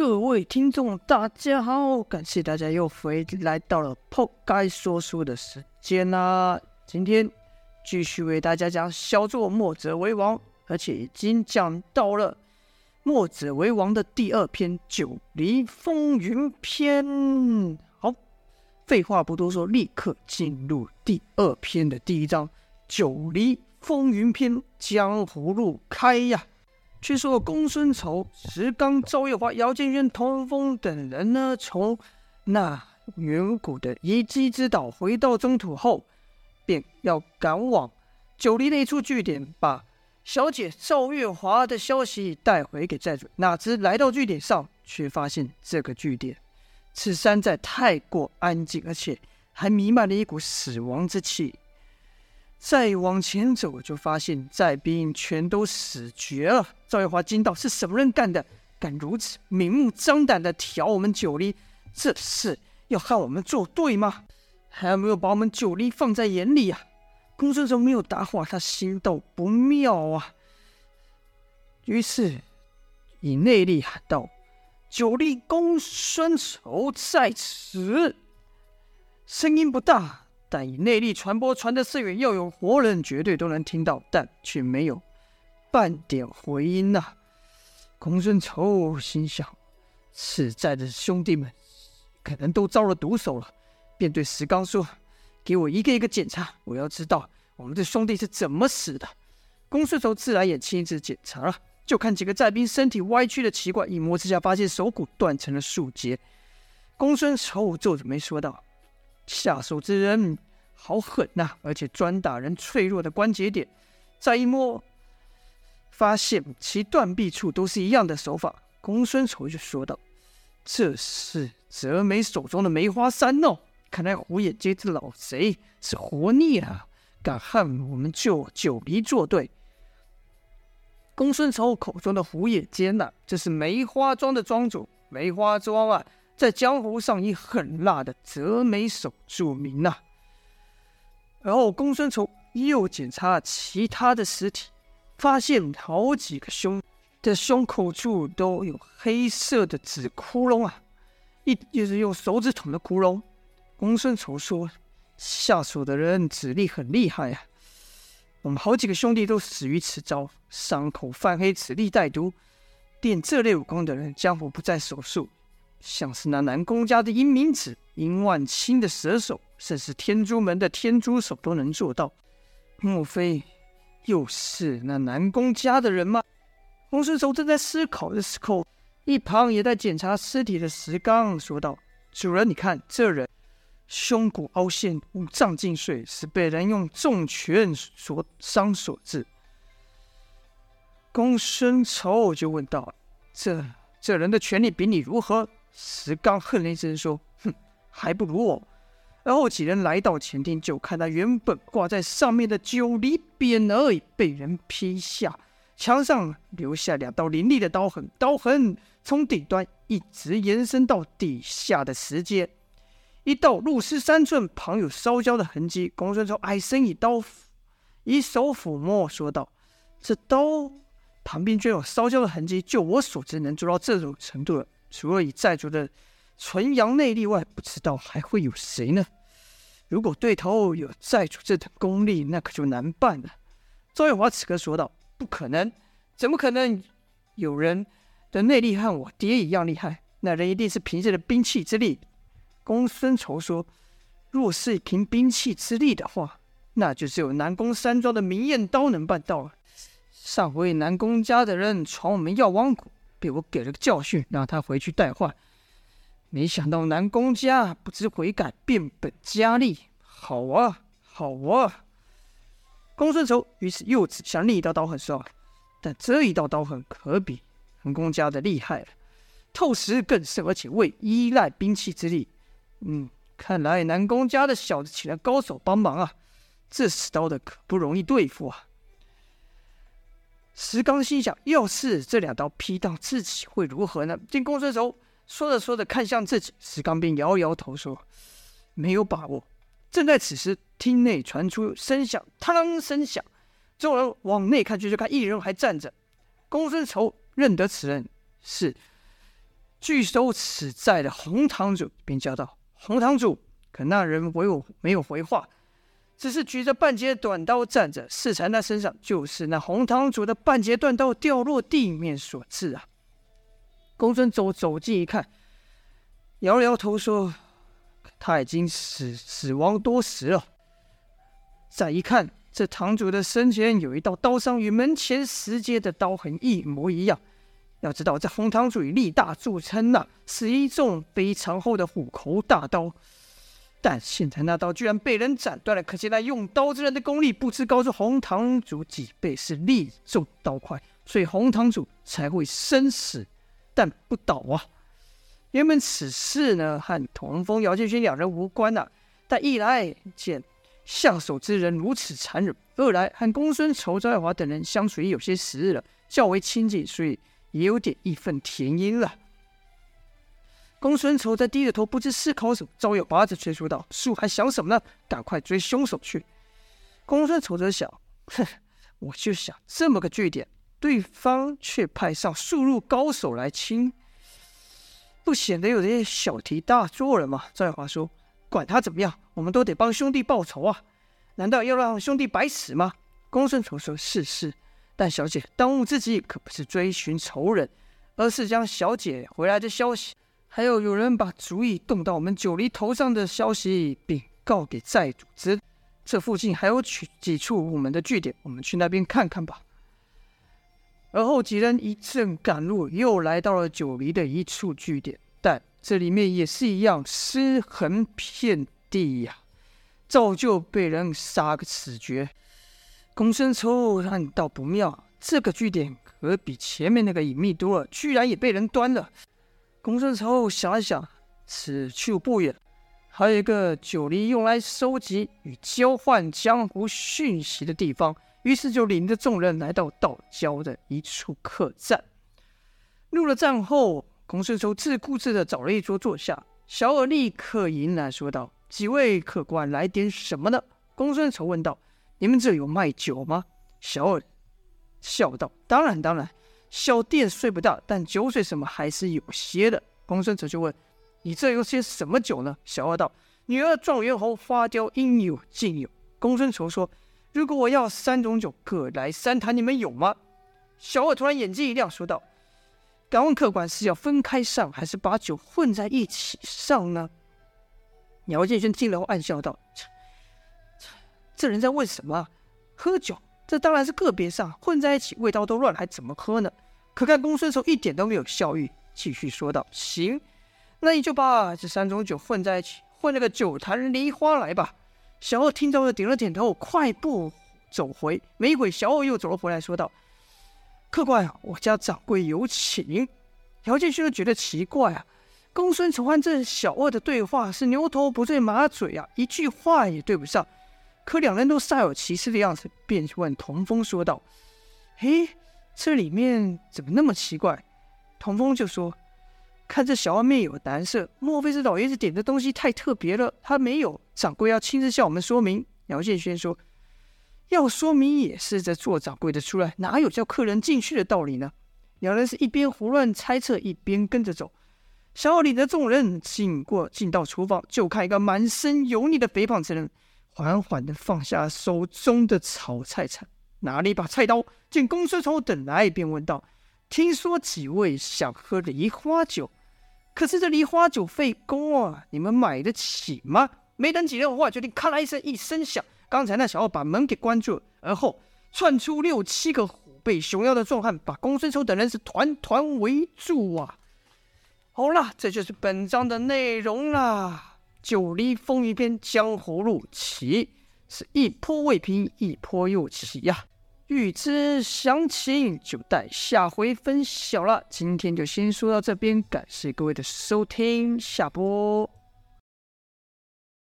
各位听众，大家好！感谢大家又回来到了破该说书的时间啦。今天继续为大家讲小作墨者为王，而且已经讲到了墨者为王的第二篇《九黎风云篇》。好，废话不多说，立刻进入第二篇的第一章《九黎风云篇》，江湖路开呀！据说公孙丑、石刚、赵月华、姚建轩、童风等人呢，从那远古的遗迹之岛回到中土后，便要赶往九黎那处据点，把小姐赵月华的消息带回给寨主。哪知来到据点上，却发现这个据点此山寨太过安静，而且还弥漫了一股死亡之气。再往前走，就发现寨兵全都死绝了。赵月华惊道：“是什么人干的？敢如此明目张胆的挑我们九黎？这是要和我们作对吗？还没有把我们九黎放在眼里啊？”公孙胜没有答话，他心道不妙啊。于是以内力喊道：“九黎公孙丑在此！”声音不大。但以内力传播传得甚远，要有活人绝对都能听到，但却没有半点回音呐、公孙丑心想，此寨的兄弟们可能都遭了毒手了，便对石刚说：“给我一个一个检查，我要知道我们的兄弟是怎么死的。”公孙丑自然也亲自检查了，就看几个寨兵身体歪曲的奇怪，一摸之下发现手骨断成了数截。公孙丑皱着眉说道。下手之人好狠呐、而且专打人脆弱的关节点。再一摸，发现其断臂处都是一样的手法。公孙丑就说道：“这是泽梅手中的梅花三弄。看来虎眼街这老贼是活腻了，敢和我们九九黎作对。”公孙丑口中的虎眼街呐，这是梅花庄的庄主。梅花庄啊。在江湖上以狠辣的折眉手著名呐、啊。然后公孙丑又检查其他的尸体，发现好几个胸的胸口处都有黑色的紫窟窿啊，一就是用手指捅的窟窿。公孙丑说：“下手的人指力很厉害啊，我们好几个兄弟都死于此招，伤口泛黑，此力带毒。练这类武功的人，江湖不在少数。”像是那南宫家的阴明子、殷万清的蛇手，甚至天珠门的天珠手都能做到。莫非又是那南宫家的人吗？公孙丑正在思考的时候，一旁也在检查尸体的石刚说道：“主人，你看这人胸骨凹陷，五脏尽碎，是被人用重拳所伤所致。”公孙丑就问道：“这这人的拳力比你如何？”石刚哼了一声说：“哼，还不如我。”然后几人来到前厅，就看他原本挂在上面的九黎匾额被人劈下，墙上留下两道凌厉的刀痕，刀痕从顶端一直延伸到底下的石阶，一道入石三寸，旁有烧焦的痕迹。公孙丑矮身以刀，以手抚摸，说道：“这刀旁边居然有烧焦的痕迹，就我所知，能做到这种程度了。”除了以寨主的纯阳内力外，不知道还会有谁呢？如果对头有寨主这等功力，那可就难办了。赵月华此刻说道：“不可能，怎么可能？有人的内力和我爹一样厉害，那人一定是凭借着兵器之力。”公孙仇说：“若是凭兵器之力的话，那就只有南宫山庄的明艳刀能办到了。上回南宫家的人闯我们药王谷。”被我给了个教训，让他回去带话。没想到南宫家不知悔改，变本加厉。好啊，好啊！公孙丑于是又指向另一道刀痕说：“但这一道刀痕可比南宫家的厉害了，透实更甚，而且未依赖兵器之力。嗯，看来南宫家的小子请了高手帮忙啊！这使刀的可不容易对付啊！”石刚心想：要是这两刀劈到自己会如何呢？见公孙丑说着说着看向自己，石刚便摇摇头说：“没有把握。”正在此时，厅内传出声响，当啷声响。众人往内看去，就看一人还站着。公孙丑认得此人是拒收此债的洪堂主便叫道：“洪堂主！”可那人唯我没有回话，只是举着半截短刀站着。适才那身上就是那红堂主的半截断刀掉落地面所致啊！公孙走走近一看，摇了摇头说：“他已经死死亡多时了。”再一看，这堂主的身前有一道刀伤，与门前石阶的刀痕一模一样。要知道，这红堂主以力大著称呐，是一种非常厚的虎口大刀。但现在那刀居然被人斩断了，可见那用刀之人的功力不知高出红堂主几倍，是力重刀快，所以红堂主才会生死。但不倒啊！原本此事呢，和童风、姚建勋两人无关呐、但一来见下手之人如此残忍，二来和公孙仇、赵耀华等人相处也有些时日了，较为亲近，所以也有点义愤填膺了。公孙仇在低着头，不知思考什么。赵耀华则催促道：“叔还想什么呢？赶快追凶手去！”公孙仇则想：“哼，我就想这么个据点。”对方却派上数路高手来清，不显得有点小题大做了吗？赵耀华说：“管他怎么样，我们都得帮兄弟报仇啊！难道要让兄弟白死吗？”公孙仇说：“是是，但小姐当务之急可不是追寻仇人，而是将小姐回来的消息，还有有人把主意动到我们九黎头上的消息禀告给寨主知。这附近还有几几处我们的据点，我们去那边看看吧。”而后几人一阵赶路，又来到了九黎的一处据点，但这里面也是一样尸横遍地呀、啊，照旧被人杀个死绝。公孙仇暗道不妙，这个据点可比前面那个隐秘多了，居然也被人端了。公孙仇想了想，此处不远，还有一个九黎用来收集与交换江湖讯息的地方。于是就领着众人来到道郊的一处客栈。入了站后，公孙仇自顾自的找了一桌坐下。小二立刻迎来说道：“几位客官来点什么呢？”公孙仇问道：“你们这有卖酒吗？”小二笑道：“当然，当然，小店虽不大，但酒水什么还是有些的。”公孙仇就问：“你这有些什么酒呢？”小二道：“女儿状元侯花雕应有尽有。”公孙仇说。如果我要三种酒，各来三坛，你们有吗？小二突然眼睛一亮，说道：“敢问客官是要分开上，还是把酒混在一起上呢？”姚建勋听了后暗笑道：“这这人在问什么？喝酒？这当然是个别上，混在一起，味道都乱，还怎么喝呢？”可看公孙仇一点都没有笑意，继续说道：“行，那你就把这三种酒混在一起，混了个酒坛梨花来吧。”小二听到了，点了点头，快步走回。没一会，小二又走了回来，说道：“客官啊，我家掌柜有请。”姚建勋觉得奇怪啊，公孙仇和这小二的对话是牛头不对马嘴啊，一句话也对不上。可两人都煞有其事的样子，便问童风说道：“嘿，这里面怎么那么奇怪？”童风就说。看这小二面有难色，莫非是老爷子点的东西太特别了？他没有，掌柜要亲自向我们说明。姚建轩说：“要说明也是这做掌柜的出来，哪有叫客人进去的道理呢？”两人是一边胡乱猜测，一边跟着走。小二领着众人进过，进到厨房，就看一个满身油腻的肥胖之人，缓缓地放下手中的炒菜铲，拿了一把菜刀，见公孙丑等来，便问道：“听说几位想喝梨花酒？”可是这梨花酒费工啊，你们买得起吗？没等几人话，决定咔啦一声，一声响。刚才那小二把门给关住了，而后窜出六七个虎背熊腰的壮汉，把公孙丑等人是团团围住啊！好了，这就是本章的内容啦。九黎风云篇，江湖路起，是一波未平，一波又起呀、欲知详情，就待下回分晓了。今天就先说到这边，感谢各位的收听，下播。